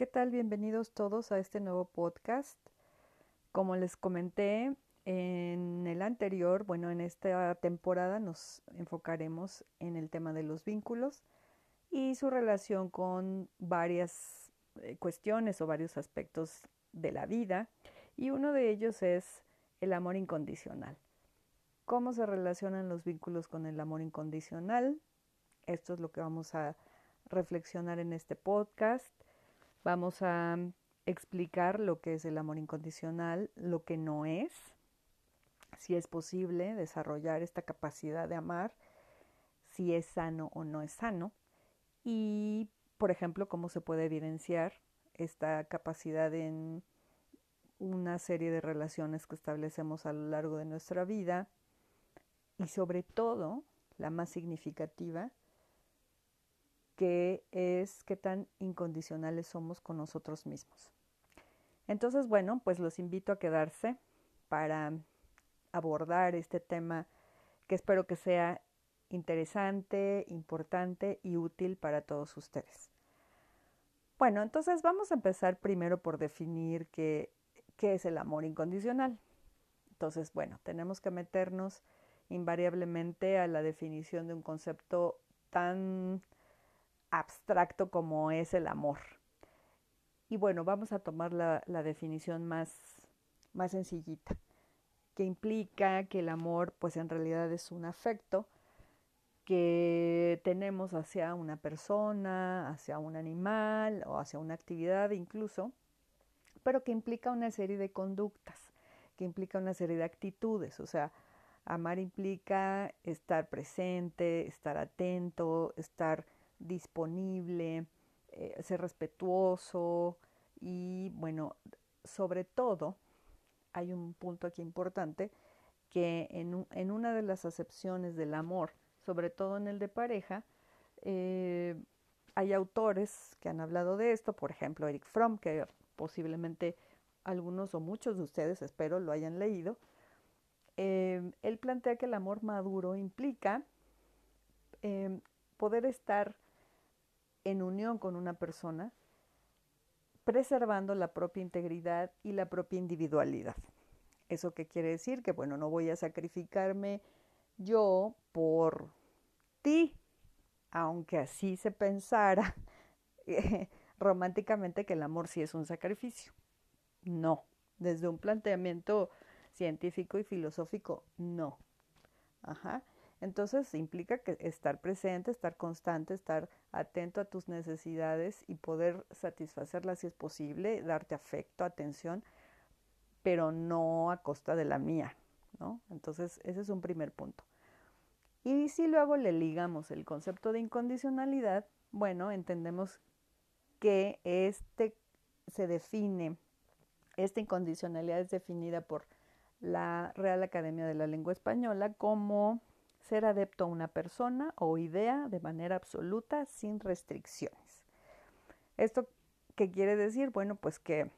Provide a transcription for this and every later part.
¿Qué tal? Bienvenidos todos a este nuevo podcast. Como les comenté en el anterior, bueno, en esta temporada nos enfocaremos en el tema de los vínculos y su relación con varias eh, cuestiones o varios aspectos de la vida. Y uno de ellos es el amor incondicional. ¿Cómo se relacionan los vínculos con el amor incondicional? Esto es lo que vamos a reflexionar en este podcast. Vamos a explicar lo que es el amor incondicional, lo que no es, si es posible desarrollar esta capacidad de amar, si es sano o no es sano y, por ejemplo, cómo se puede evidenciar esta capacidad en una serie de relaciones que establecemos a lo largo de nuestra vida y sobre todo, la más significativa, que es qué tan incondicionales somos con nosotros mismos. Entonces, bueno, pues los invito a quedarse para abordar este tema que espero que sea interesante, importante y útil para todos ustedes. Bueno, entonces vamos a empezar primero por definir qué, qué es el amor incondicional. Entonces, bueno, tenemos que meternos invariablemente a la definición de un concepto tan abstracto como es el amor. Y bueno, vamos a tomar la, definición más, más sencillita, que implica que el amor pues en realidad es un afecto que tenemos hacia una persona, hacia un animal o hacia una actividad incluso, pero que implica una serie de conductas, que implica una serie de actitudes, o sea, amar implica estar presente, estar atento, estar disponible, eh, ser respetuoso y bueno, sobre todo hay un punto aquí importante que en, en una de las acepciones del amor, sobre todo en el de pareja, eh, hay autores que han hablado de esto, por ejemplo Eric Fromm, que posiblemente algunos o muchos de ustedes, espero, lo hayan leído. Eh, él plantea que el amor maduro implica poder estar en unión con una persona, preservando la propia integridad y la propia individualidad. ¿Eso qué quiere decir? Que bueno, no voy a sacrificarme yo por ti, aunque así se pensara románticamente que el amor sí es un sacrificio. No, desde un planteamiento científico y filosófico, no. Ajá. Entonces implica que estar presente, estar constante, estar atento a tus necesidades y poder satisfacerlas si es posible, darte afecto, atención, pero no a costa de la mía, ¿no? Entonces ese es un primer punto. Y si luego le ligamos el concepto de incondicionalidad, bueno, entendemos que este se define, esta incondicionalidad es definida por la Real Academia de la Lengua Española como ser adepto a una persona o idea de manera absoluta sin restricciones. ¿Esto qué quiere decir? Bueno, pues que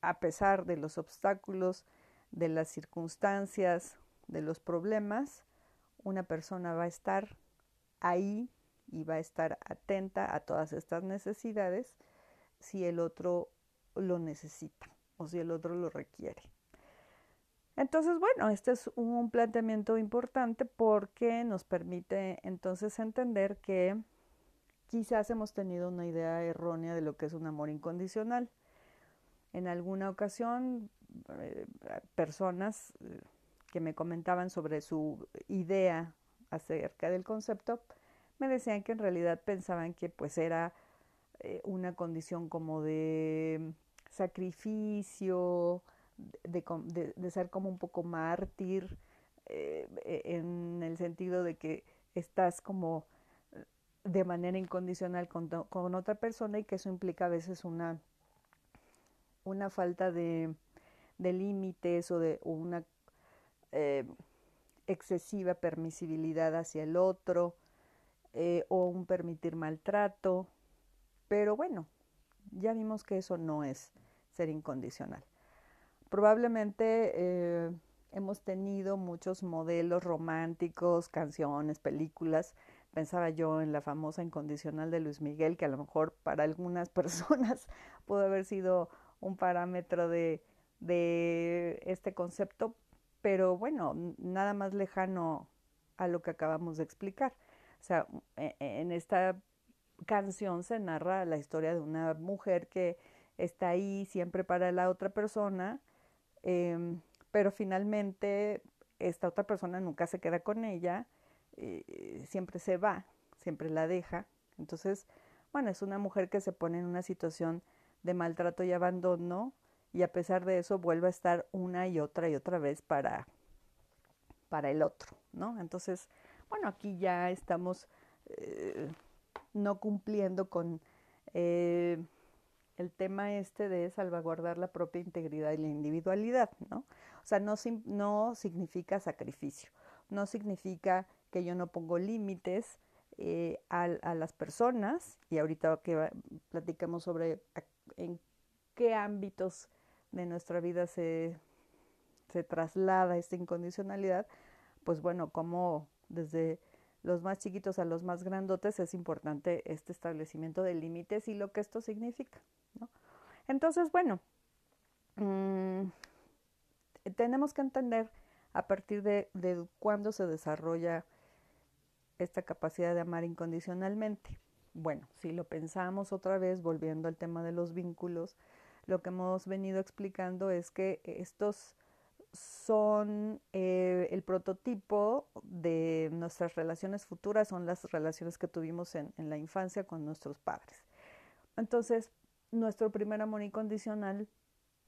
a pesar de los obstáculos, de las circunstancias, de los problemas, una persona va a estar ahí y va a estar atenta a todas estas necesidades si el otro lo necesita o si el otro lo requiere. Entonces, bueno, este es un planteamiento importante porque nos permite entonces entender que quizás hemos tenido una idea errónea de lo que es un amor incondicional. En alguna ocasión, eh, personas eh, que me comentaban sobre su idea acerca del concepto, me decían que en realidad pensaban que pues era eh, una condición como de sacrificio, de, ser como un poco mártir, eh, e, en el sentido de que estás como de manera incondicional con, otra persona y que eso implica a veces una, una falta de, límites o de una eh, excesiva permisibilidad hacia el otro eh, o un permitir maltrato. Pero bueno, ya vimos que eso no es ser incondicional. Probablemente eh, hemos tenido muchos modelos románticos, canciones, películas, pensaba yo en la famosa incondicional de Luis Miguel, que a lo mejor para algunas personas pudo haber sido un parámetro de, de este concepto, pero bueno, nada más lejano a lo que acabamos de explicar. O sea, e, e, en esta canción se narra la historia de una mujer que está ahí siempre para la otra persona, eh, pero finalmente esta otra persona nunca se queda con ella, eh, siempre se va, siempre la deja. Entonces, bueno, es una mujer que se pone en una situación de maltrato y abandono y a pesar de eso vuelve a estar una y otra y otra vez para, para el otro, ¿no? Entonces, bueno, aquí ya estamos eh, no cumpliendo con eh, el tema este de salvaguardar la propia integridad y la individualidad, ¿no? O sea, no, no significa sacrificio, no significa que yo no pongo límites eh, a, las personas, y ahorita que platicamos sobre en qué ámbitos de nuestra vida se, se traslada esta incondicionalidad, pues bueno, como desde los más chiquitos a los más grandotes es importante este establecimiento de límites y lo que esto significa. Entonces, bueno, mmm, tenemos que entender a partir de, cuándo se desarrolla esta capacidad de amar incondicionalmente. Bueno, si lo pensamos otra vez, volviendo al tema de los vínculos, lo que hemos venido explicando es que estos son eh, el prototipo de nuestras relaciones futuras, son las relaciones que tuvimos en la infancia con nuestros padres. Entonces, nuestro primer amor incondicional,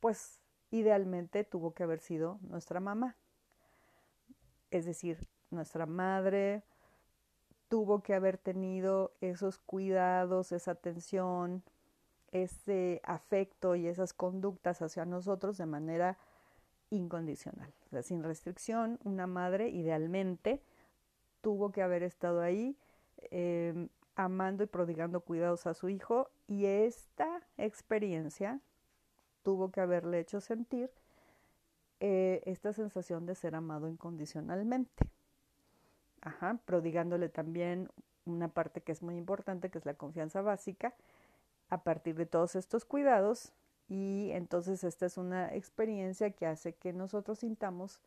pues idealmente tuvo que haber sido nuestra mamá. Es decir, nuestra madre tuvo que haber tenido esos cuidados, esa atención, ese afecto y esas conductas hacia nosotros de manera incondicional, o sea, sin restricción. Una madre idealmente tuvo que haber estado ahí eh, amando y prodigando cuidados a su hijo y esta experiencia tuvo que haberle hecho sentir eh, esta sensación de ser amado incondicionalmente. Ajá, prodigándole también una parte que es muy importante, que es la confianza básica, a partir de todos estos cuidados y entonces esta es una experiencia que hace que nosotros sintamos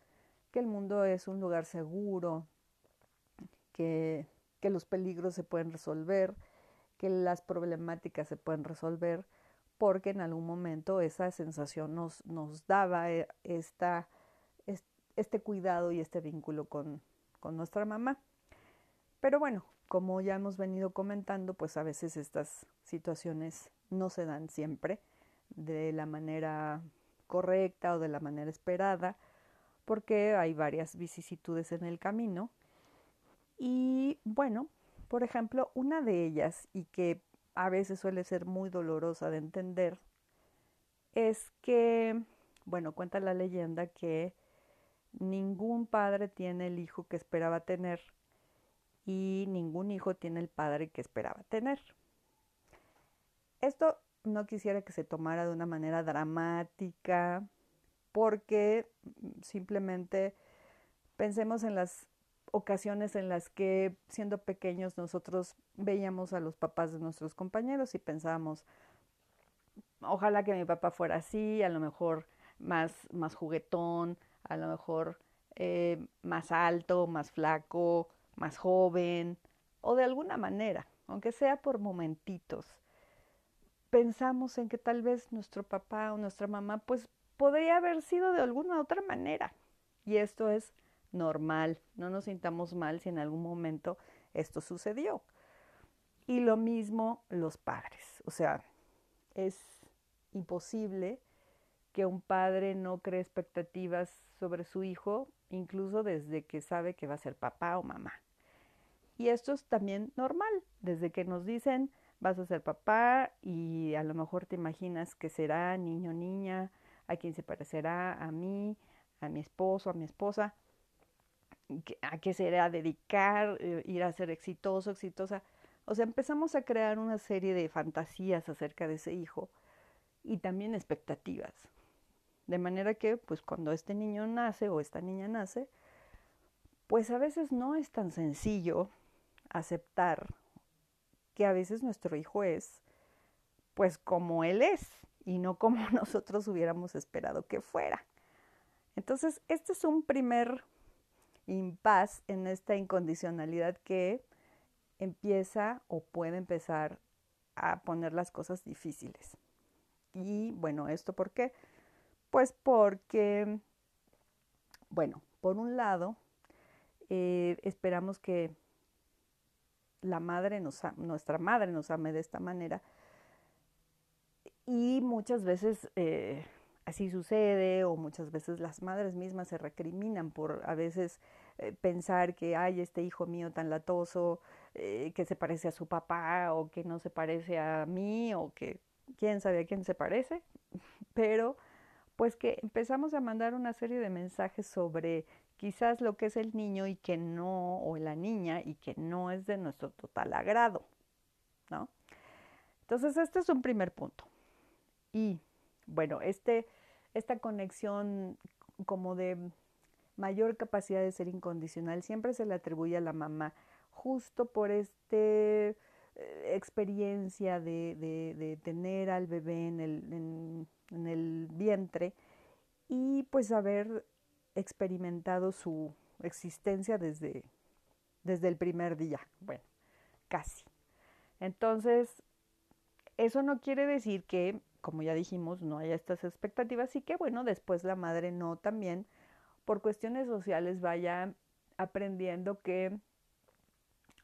que el mundo es un lugar seguro, que, que los peligros se pueden resolver, que las problemáticas se pueden resolver, porque en algún momento esa sensación nos, nos daba eh, esta, este cuidado y este vínculo con, con nuestra mamá. Pero bueno, como ya hemos venido comentando, pues a veces estas situaciones no se dan siempre de la manera correcta o de la manera esperada, porque hay varias vicisitudes en el camino. Y bueno, por ejemplo, una de ellas, y que a veces suele ser muy dolorosa de entender, es que, bueno, cuenta la leyenda que ningún padre tiene el hijo que esperaba tener y ningún hijo tiene el padre que esperaba tener. Esto no quisiera que se tomara de una manera dramática, porque simplemente pensemos en las ocasiones en las que siendo pequeños nosotros veíamos a los papás de nuestros compañeros y pensábamos, ojalá que mi papá fuera así, a lo mejor más, más juguetón, a lo mejor eh, más alto, más flaco, más joven o de alguna manera, aunque sea por momentitos, pensamos en que tal vez nuestro papá o nuestra mamá pues podría haber sido de alguna otra manera. Y esto es normal, no nos sintamos mal si en algún momento esto sucedió. Y lo mismo los padres, o sea, es imposible que un padre no cree expectativas sobre su hijo, incluso desde que sabe que va a ser papá o mamá. Y esto es también normal, desde que nos dicen vas a ser papá y a lo mejor te imaginas que será niño niña, a quién se parecerá, a mí, a mi esposo, a mi esposa, a qué será dedicar, eh, ir a ser exitoso, exitosa. O sea, empezamos a crear una serie de fantasías acerca de ese hijo y también expectativas. De manera que, pues cuando este niño nace o esta niña nace, pues a veces no es tan sencillo aceptar que a veces nuestro hijo es pues como él es y no como nosotros hubiéramos esperado que fuera. Entonces, este es un primer impas en esta incondicionalidad que empieza o puede empezar a poner las cosas difíciles. Y bueno, ¿esto por qué? Pues porque, bueno, por un lado, eh, esperamos que la madre nos, nuestra madre nos ame de esta manera y muchas veces eh, así sucede o muchas veces las madres mismas se recriminan por a veces eh, pensar que hay este hijo mío tan latoso eh, que se parece a su papá o que no se parece a mí o que quién sabe a quién se parece, pero pues que empezamos a mandar una serie de mensajes sobre quizás lo que es el niño y que no, o la niña, y que no es de nuestro total agrado, ¿no? Entonces, este es un primer punto. Y bueno, este, esta conexión como de mayor capacidad de ser incondicional siempre se le atribuye a la mamá, justo por esta eh, experiencia de, tener al bebé en el, en el vientre y pues haber experimentado su existencia desde, desde el primer día, bueno, casi. Entonces, eso no quiere decir que, como ya dijimos, no haya estas expectativas y que, bueno, después la madre no también, por cuestiones sociales, vaya aprendiendo que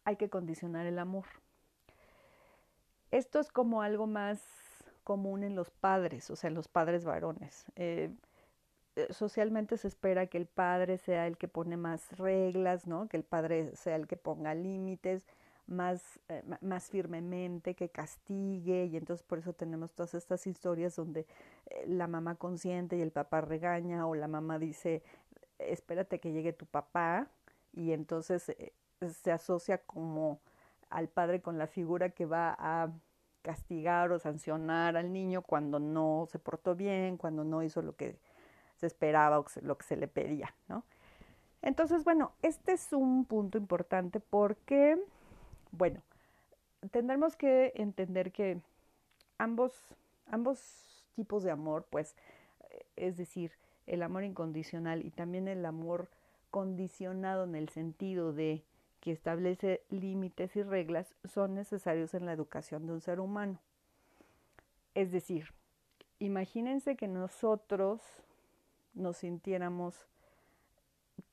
hay que condicionar el amor. Esto es como algo más común en los padres, o sea, en los padres varones. Eh, eh, socialmente se espera que el padre sea el que pone más reglas, ¿no? Que el padre sea el que ponga límites más, eh, más firmemente, que castigue, y entonces por eso tenemos todas estas historias donde eh, la mamá consiente y el papá regaña, o la mamá dice, espérate que llegue tu papá, y entonces se asocia como al padre con la figura que va a castigar o sancionar al niño cuando no se portó bien, cuando no hizo lo que se esperaba o lo que se le pedía, ¿no? Entonces, bueno, este es un punto importante porque, bueno, tendremos que entender que ambos, ambos tipos de amor, pues, es decir, el amor incondicional y también el amor condicionado en el sentido de que establece límites y reglas, son necesarios en la educación de un ser humano. Es decir, imagínense que nosotros nos sintiéramos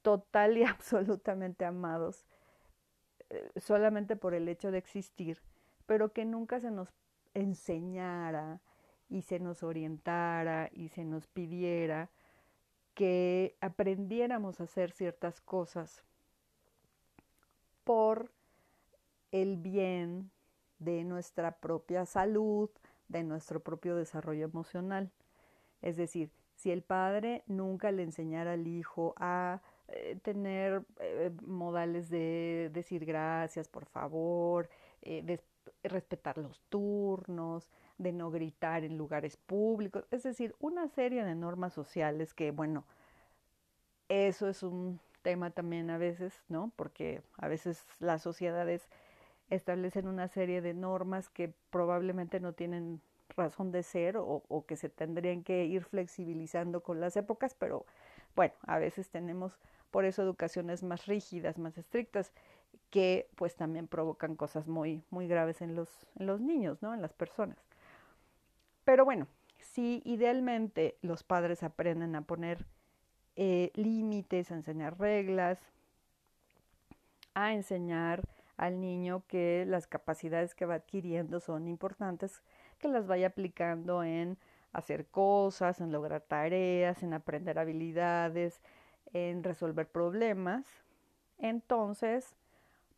total y absolutamente amados eh, solamente por el hecho de existir, pero que nunca se nos enseñara y se nos orientara y se nos pidiera que aprendiéramos a hacer ciertas cosas por el bien de nuestra propia salud, de nuestro propio desarrollo emocional. Es decir, si el padre nunca le enseñara al hijo a eh, tener eh, modales de decir gracias, por favor, eh, de respetar los turnos, de no gritar en lugares públicos, es decir, una serie de normas sociales que, bueno, eso es un tema también a veces, ¿no? Porque a veces las sociedades establecen una serie de normas que probablemente no tienen razón de ser o, que se tendrían que ir flexibilizando con las épocas, pero bueno, a veces tenemos por eso educaciones más rígidas, más estrictas, que pues también provocan cosas muy, muy graves en los, en los niños, ¿no? En las personas. Pero bueno, si idealmente los padres aprenden a poner eh, límites, a enseñar reglas, a enseñar al niño que las capacidades que va adquiriendo son importantes, que las vaya aplicando en hacer cosas, en lograr tareas, en aprender habilidades, en resolver problemas. Entonces,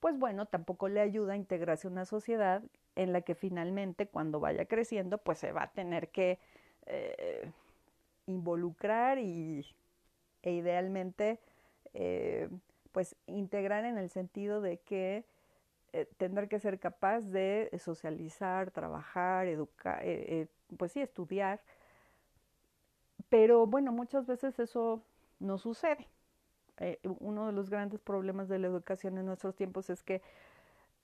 pues bueno, tampoco le ayuda a integrarse a una sociedad en la que finalmente cuando vaya creciendo, pues se va a tener que eh, involucrar y, e idealmente, eh, pues integrar en el sentido de que eh, tendrá que ser capaz de socializar, trabajar, educar, eh, eh, pues sí, estudiar. Pero bueno, muchas veces eso no sucede. uno de los grandes problemas de la educación en nuestros tiempos es que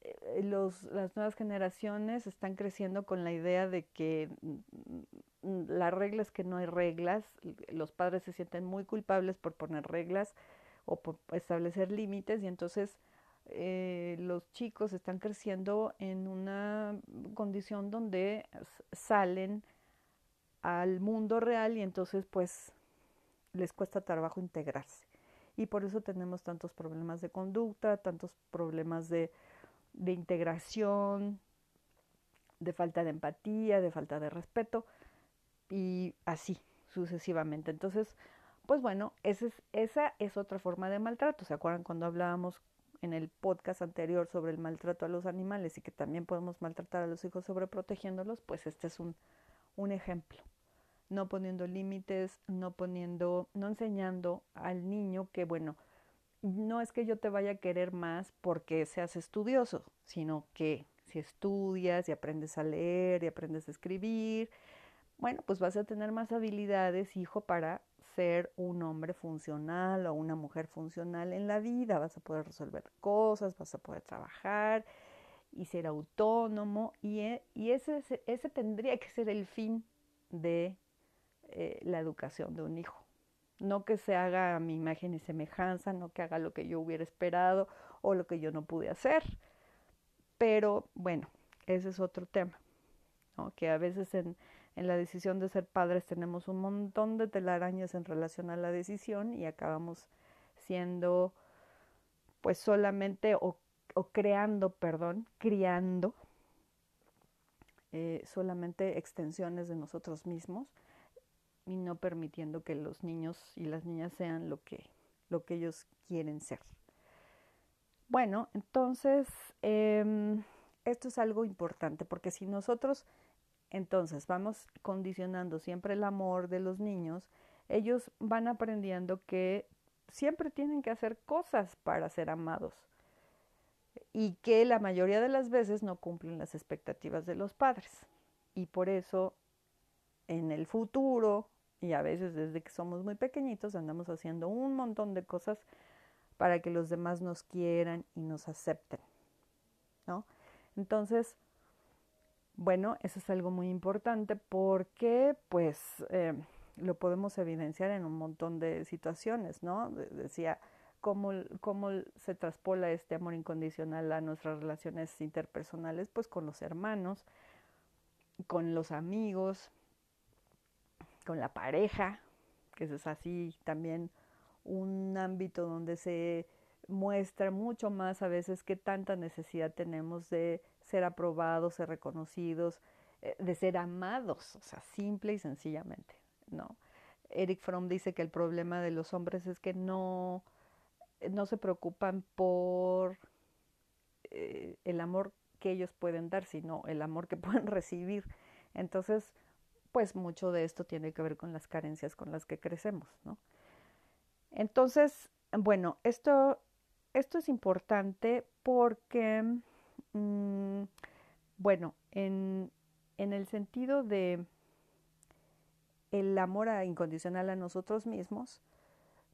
eh, los, las nuevas generaciones están creciendo con la idea de que mm, la regla es que no hay reglas, los padres se sienten muy culpables por poner reglas o por establecer límites y entonces eh, los chicos están creciendo en una condición donde salen al mundo real y entonces pues les cuesta trabajo integrarse. Y por eso tenemos tantos problemas de conducta, tantos problemas de, de integración, de falta de empatía, de falta de respeto y así sucesivamente. Entonces, pues bueno, esa es, esa es otra forma de maltrato. ¿Se acuerdan cuando hablábamos en el podcast anterior sobre el maltrato a los animales y que también podemos maltratar a los hijos sobreprotegiéndolos? Pues este es un, un ejemplo no poniendo límites, no poniendo, no enseñando al niño que, bueno, no es que yo te vaya a querer más porque seas estudioso, sino que si estudias y aprendes a leer y aprendes a escribir, bueno, pues vas a tener más habilidades, hijo, para ser un hombre funcional o una mujer funcional en la vida. Vas a poder resolver cosas, vas a poder trabajar y ser autónomo. Y, e, y ese, ese tendría que ser el fin de eh, la educación de un hijo. No que se haga a mi imagen y semejanza, no que haga lo que yo hubiera esperado o lo que yo no pude hacer. Pero bueno, ese es otro tema, que a veces en, en la decisión de ser padres tenemos un montón de telarañas en relación a la decisión y acabamos siendo pues solamente o, o creando, perdón, criando eh, solamente extensiones de nosotros mismos y no permitiendo que los niños y las niñas sean lo que, lo que ellos quieren ser. Bueno, entonces em, esto es algo importante porque si nosotros entonces vamos condicionando siempre el amor de los niños, ellos van aprendiendo que siempre tienen que hacer cosas para ser amados y que la mayoría de las veces no cumplen las expectativas de los padres. Y por eso en el futuro y a veces desde que somos muy pequeñitos andamos haciendo un montón de cosas para que los demás nos quieran y nos acepten, ¿no? Entonces, bueno, eso es algo muy importante porque, pues, eh, lo podemos evidenciar en un montón de situaciones, ¿no? Decía, ¿cómo, cómo se traspola este amor incondicional a nuestras relaciones interpersonales, pues con los hermanos, con los amigos, con la pareja, que es así también un ámbito donde se muestra mucho más a veces qué tanta necesidad tenemos de ser aprobados, ser reconocidos, eh, de ser amados, o sea, simple y sencillamente, ¿no? Eric Fromm dice que el problema de los hombres es que no, no se preocupan por eh, el amor que ellos pueden dar, sino el amor que pueden recibir. Entonces, pues mucho de esto tiene que ver con las carencias con las que crecemos, ¿no? Entonces, bueno, esto, esto es importante porque, mm, bueno, en, en el sentido de el amor incondicional a nosotros mismos,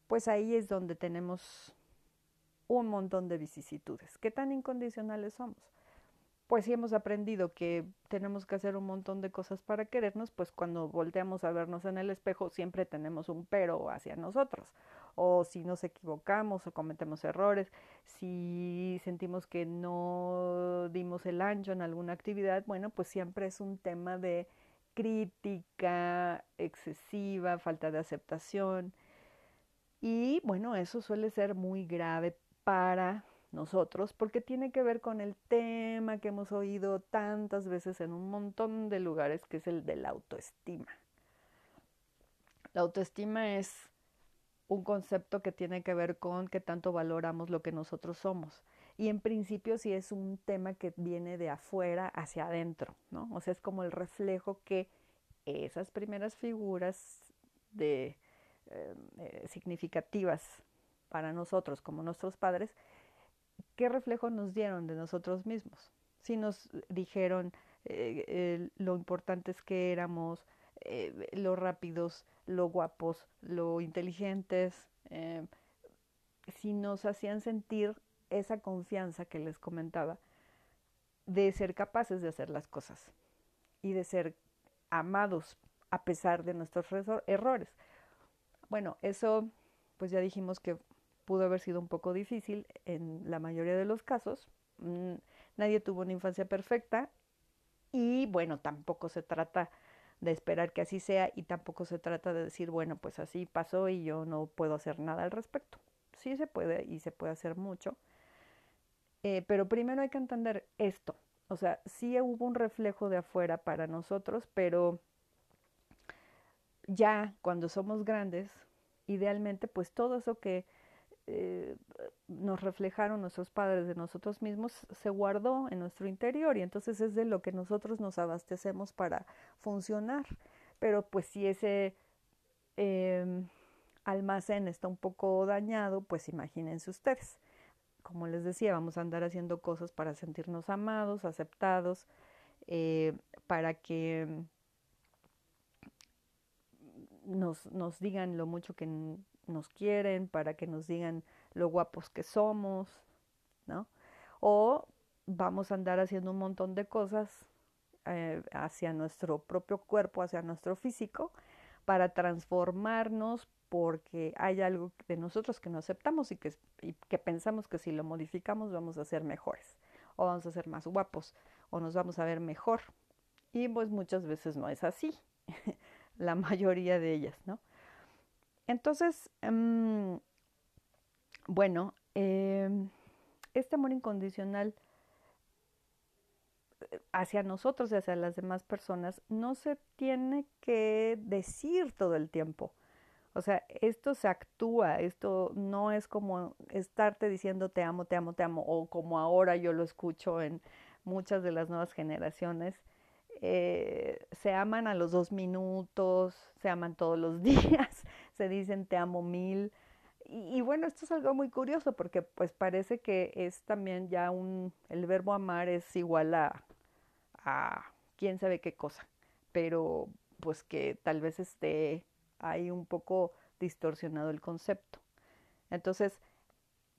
pues ahí es donde tenemos un montón de vicisitudes. ¿Qué tan incondicionales somos? pues si hemos aprendido que tenemos que hacer un montón de cosas para querernos, pues cuando volteamos a vernos en el espejo siempre tenemos un pero hacia nosotros. O si nos equivocamos o cometemos errores, si sentimos que no dimos el ancho en alguna actividad, bueno, pues siempre es un tema de crítica excesiva, falta de aceptación. Y bueno, eso suele ser muy grave para nosotros, porque tiene que ver con el tema que hemos oído tantas veces en un montón de lugares, que es el de la autoestima. La autoestima es un concepto que tiene que ver con qué tanto valoramos lo que nosotros somos. Y en principio sí es un tema que viene de afuera hacia adentro, ¿no? O sea, es como el reflejo que esas primeras figuras de eh, eh, significativas para nosotros como nuestros padres ¿qué reflejo nos dieron de nosotros mismos? Si nos dijeron eh, lo importantes que éramos, eh, lo rápidos, lo guapos, lo inteligentes, eh, si nos hacían sentir esa confianza que les comentaba, de ser capaces de hacer las cosas y de ser amados a pesar de nuestros errores. Bueno, eso pues ya dijimos que pudo haber sido un poco difícil en la mayoría de los casos. Mm, nadie tuvo una infancia perfecta y bueno, tampoco se trata de esperar que así sea y tampoco se trata de decir, bueno, pues así pasó y yo no puedo hacer nada al respecto. Sí se puede y se puede hacer mucho. Eh, pero primero hay que entender esto. O sea, sí hubo un reflejo de afuera para nosotros, pero ya cuando somos grandes, idealmente, pues todo eso que eh, nos reflejaron nuestros padres de nosotros mismos se guardó en nuestro interior y entonces es de lo que nosotros nos abastecemos para funcionar. Pero pues si ese em, almacén está un poco dañado, pues imagínense ustedes. Como les decía, vamos a andar haciendo cosas para sentirnos amados, aceptados, eh, para que nos, nos digan lo mucho que nos quieren, para que nos digan lo guapos que somos, ¿no? O vamos a andar haciendo un montón de cosas eh, hacia nuestro propio cuerpo, hacia nuestro físico, para transformarnos porque hay algo de nosotros que no aceptamos y que, y que pensamos que si lo modificamos vamos a ser mejores, o vamos a ser más guapos, o nos vamos a ver mejor. Y pues muchas veces no es así, la mayoría de ellas, ¿no? Entonces, em, bueno, em, este amor incondicional eh, hacia nosotros y hacia las demás personas no se tiene que decir todo el tiempo. O sea, esto se actúa, esto no es como estarte diciendo te amo, te amo, te amo, o como ahora yo lo escucho en muchas de las nuevas generaciones, eh, se aman a los dos minutos, se aman todos los días, se dicen te amo mil. Y, bueno, esto es algo muy curioso porque pues parece que es también ya un, el verbo amar es igual a, a quién sabe qué cosa, pero pues que tal vez esté ahí un poco distorsionado el concepto. Entonces,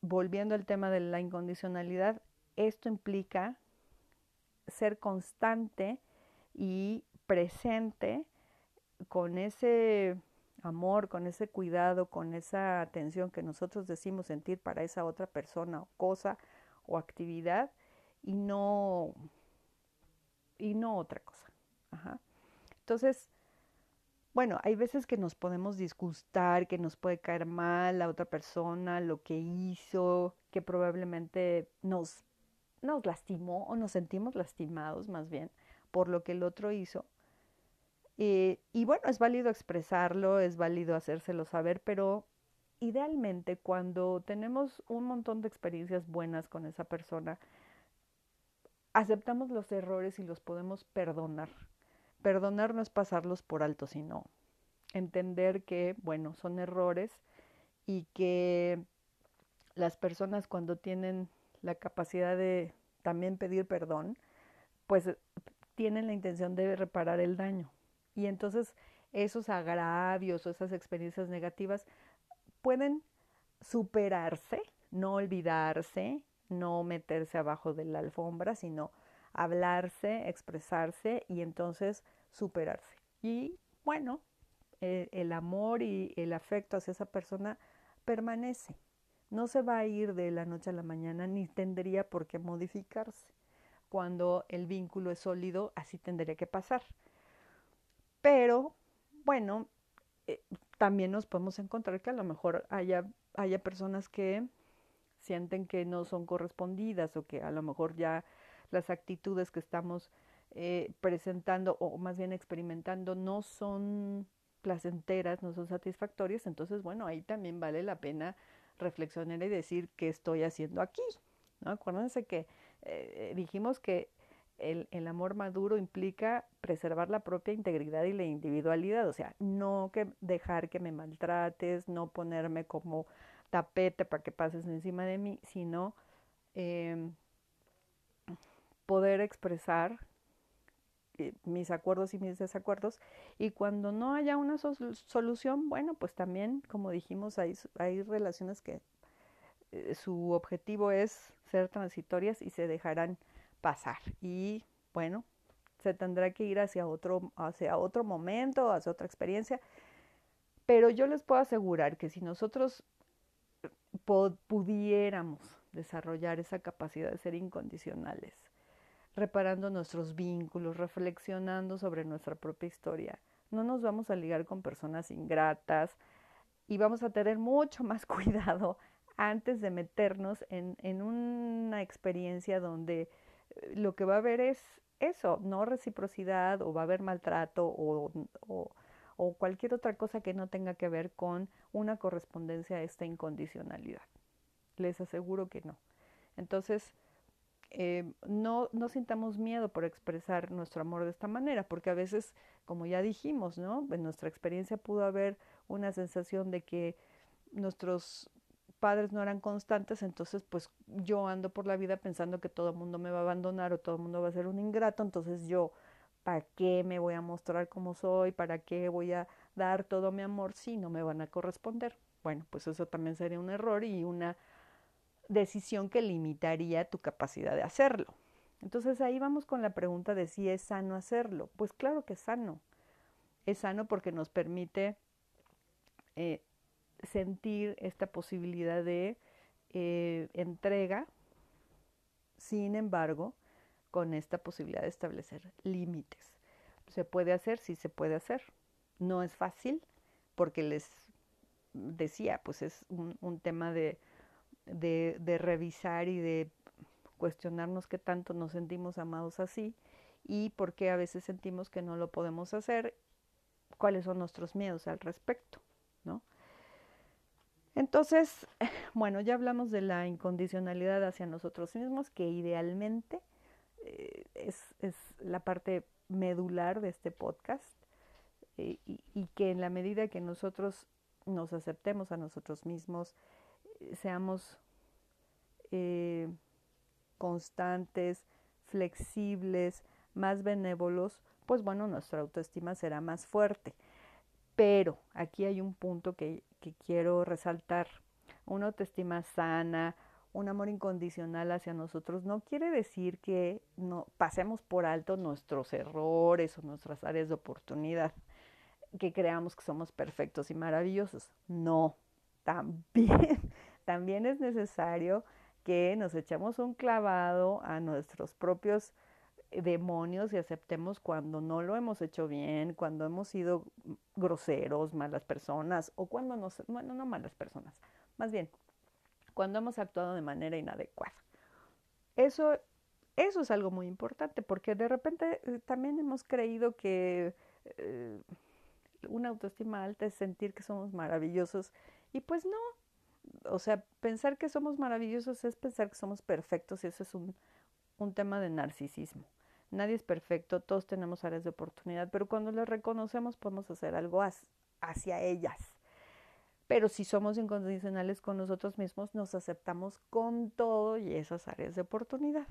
volviendo al tema de la incondicionalidad, esto implica ser constante y presente con ese amor, con ese cuidado, con esa atención que nosotros decimos sentir para esa otra persona o cosa o actividad y no y no otra cosa. Entonces, bueno, hay veces que nos podemos disgustar, que nos puede caer mal la otra persona, lo que hizo, que probablemente nos, nos lastimó o nos sentimos lastimados más bien por lo que el otro hizo. Eh, y bueno, es válido expresarlo, es válido hacérselo saber, pero idealmente cuando tenemos un montón de experiencias buenas con esa persona, aceptamos los errores y los podemos perdonar. Perdonar no es pasarlos por alto, sino entender que, bueno, son errores y que las personas cuando tienen la capacidad de también pedir perdón, pues tienen la intención de reparar el daño. Y entonces esos agravios o esas experiencias negativas pueden superarse, no olvidarse, no meterse abajo de la alfombra, sino hablarse, expresarse y entonces superarse. Y bueno, eh, el amor y el afecto hacia esa persona permanece. No se va a ir de la noche a la mañana ni tendría por qué modificarse cuando el vínculo es sólido, así tendría que pasar. Pero, bueno, eh, también nos podemos encontrar que a lo mejor haya, haya personas que sienten que no son correspondidas o que a lo mejor ya las actitudes que estamos eh, presentando o más bien experimentando no son placenteras, no son satisfactorias, entonces bueno, ahí también vale la pena reflexionar y decir qué estoy haciendo aquí. ¿no? Acuérdense que eh, dijimos que el, el, amor maduro implica preservar la propia integridad y la individualidad, o sea, no que dejar que me maltrates, no ponerme como tapete para que pases encima de mí, sino eh, poder expresar eh, mis acuerdos y mis desacuerdos. Y cuando no haya una solución, bueno, pues también, como dijimos, hay, hay relaciones que eh, su objetivo es ser transitorias y se dejarán pasar. Y bueno, se tendrá que ir hacia otro, hacia otro momento, hacia otra experiencia. Pero yo les puedo asegurar que si nosotros pudiéramos desarrollar esa capacidad de ser incondicionales, reparando nuestros vínculos, reflexionando sobre nuestra propia historia, no nos vamos a ligar con personas ingratas y vamos a tener mucho más cuidado antes de meternos en, en una experiencia donde lo que va a haber es eso, no reciprocidad o va a haber maltrato o, o, cualquier otra cosa que no tenga que ver con una correspondencia a esta incondicionalidad. Les aseguro que no. Entonces, eh, no, no sintamos miedo por expresar nuestro amor de esta manera, porque a veces, como ya dijimos, ¿no? En nuestra experiencia pudo haber una sensación de que nuestros padres no eran constantes, entonces pues yo ando por la vida pensando que todo el mundo me va a abandonar o todo el mundo va a ser un ingrato, entonces yo, ¿para qué me voy a mostrar como soy? ¿Para qué voy a dar todo mi amor si no me van a corresponder? Bueno, pues eso también sería un error y una decisión que limitaría tu capacidad de hacerlo. Entonces ahí vamos con la pregunta de si es sano hacerlo. Pues claro que es sano. Es sano porque nos permite eh, sentir esta posibilidad de eh, entrega, sin embargo, con esta posibilidad de establecer límites. ¿Se puede hacer? Sí se puede hacer. No es fácil porque les decía, pues es un tema de de, de revisar y de cuestionarnos qué tanto nos sentimos amados así y por qué a veces sentimos que no lo podemos hacer, cuáles son nuestros miedos al respecto, ¿no? Entonces, bueno, ya hablamos de la incondicionalidad hacia nosotros mismos, que idealmente eh, es, la parte medular de este podcast eh, y, que en la medida que nosotros nos aceptemos a nosotros mismos, seamos eh, constantes, flexibles, más benévolos, pues bueno, nuestra autoestima será más fuerte. Pero aquí hay un punto que, que quiero resaltar. Una autoestima sana, un amor incondicional hacia nosotros no quiere decir que no pasemos por alto nuestros errores o nuestras áreas de oportunidad, que creamos que somos perfectos y maravillosos. No, también también es necesario que nos echemos un clavado a nuestros propios demonios y aceptemos cuando no lo hemos hecho bien, cuando hemos sido groseros, malas personas o cuando nos, bueno, no malas personas, más bien, cuando hemos actuado de manera inadecuada. Eso, eso es algo muy importante porque de repente eh, también hemos creído que eh, una autoestima alta es sentir que somos maravillosos y pues no, o sea, pensar que somos maravillosos es pensar que somos perfectos y eso es un, un tema de narcisismo. Nadie es perfecto, todos tenemos áreas de oportunidad, pero cuando las reconocemos podemos hacer algo hacia ellas. Pero si somos incondicionales con nosotros mismos, nos aceptamos con todo y esas áreas de oportunidad,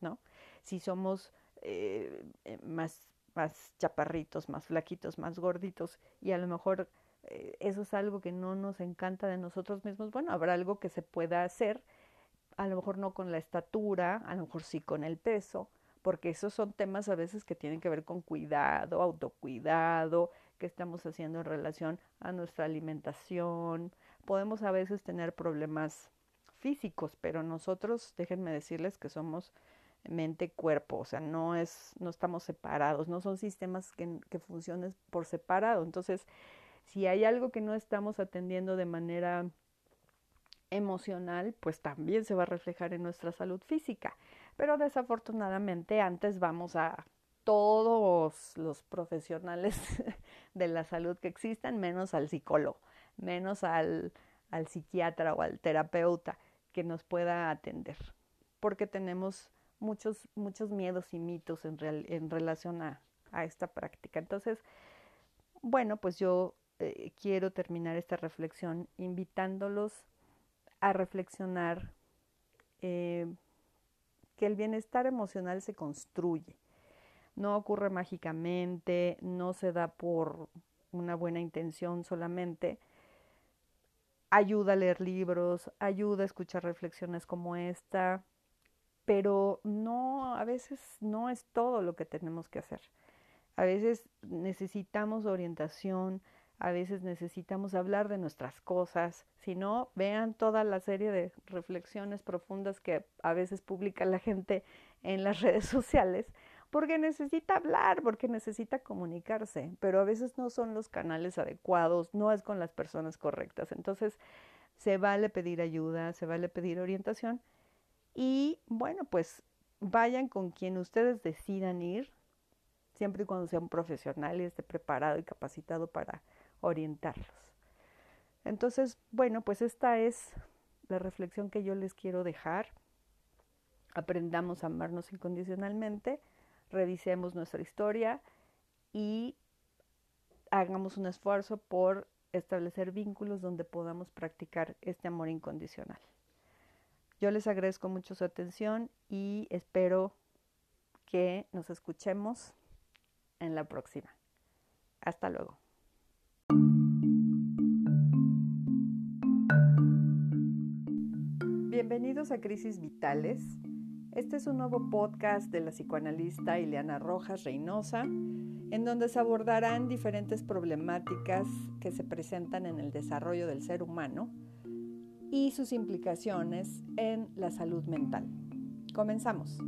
¿no? Si somos eh, eh más, más chaparritos, más flaquitos, más gorditos y a lo mejor eh, eso es algo que no nos encanta de nosotros mismos, bueno, habrá algo que se pueda hacer, a lo mejor no con la estatura, a lo mejor sí con el peso, porque esos son temas a veces que tienen que ver con cuidado, autocuidado, que estamos haciendo en relación a nuestra alimentación. Podemos a veces tener problemas físicos, pero nosotros, déjenme decirles que somos mente-cuerpo, o sea, no es, no estamos separados, no son sistemas que, que funcionen por separado. Entonces, si hay algo que no estamos atendiendo de manera emocional, pues también se va a reflejar en nuestra salud física. Pero desafortunadamente antes vamos a todos los profesionales de la salud que existan, menos al psicólogo, menos al, al psiquiatra o al terapeuta que nos pueda atender, porque tenemos muchos, muchos miedos y mitos en, en relación a, a esta práctica. Entonces, bueno, pues yo eh, quiero terminar esta reflexión invitándolos a reflexionar eh, que el bienestar emocional se construye. No ocurre mágicamente, no se da por una buena intención solamente. Ayuda a leer libros, ayuda a escuchar reflexiones como esta, pero no, a veces no es todo lo que tenemos que hacer. A veces necesitamos orientación, a veces necesitamos hablar de nuestras cosas. Si no, vean toda la serie de reflexiones profundas que a veces publica la gente en las redes sociales, porque necesita hablar, porque necesita comunicarse, pero a veces no son los canales adecuados, no es con las personas correctas. Entonces, se vale pedir ayuda, se vale pedir orientación y bueno, pues vayan con quien ustedes decidan ir, siempre y cuando sea un profesional y esté preparado y capacitado para orientarlos. Entonces, bueno, pues esta es la reflexión que yo les quiero dejar. Aprendamos a amarnos incondicionalmente, revisemos nuestra historia y hagamos un esfuerzo por establecer vínculos donde podamos practicar este amor incondicional. Yo les agradezco mucho su atención y espero que nos escuchemos en la próxima. Hasta luego. Bienvenidos a Crisis Vitales. Este es un nuevo podcast de la psicoanalista Ileana Rojas Reynosa, en donde se abordarán diferentes problemáticas que se presentan en el desarrollo del ser humano y sus implicaciones en la salud mental. Comenzamos.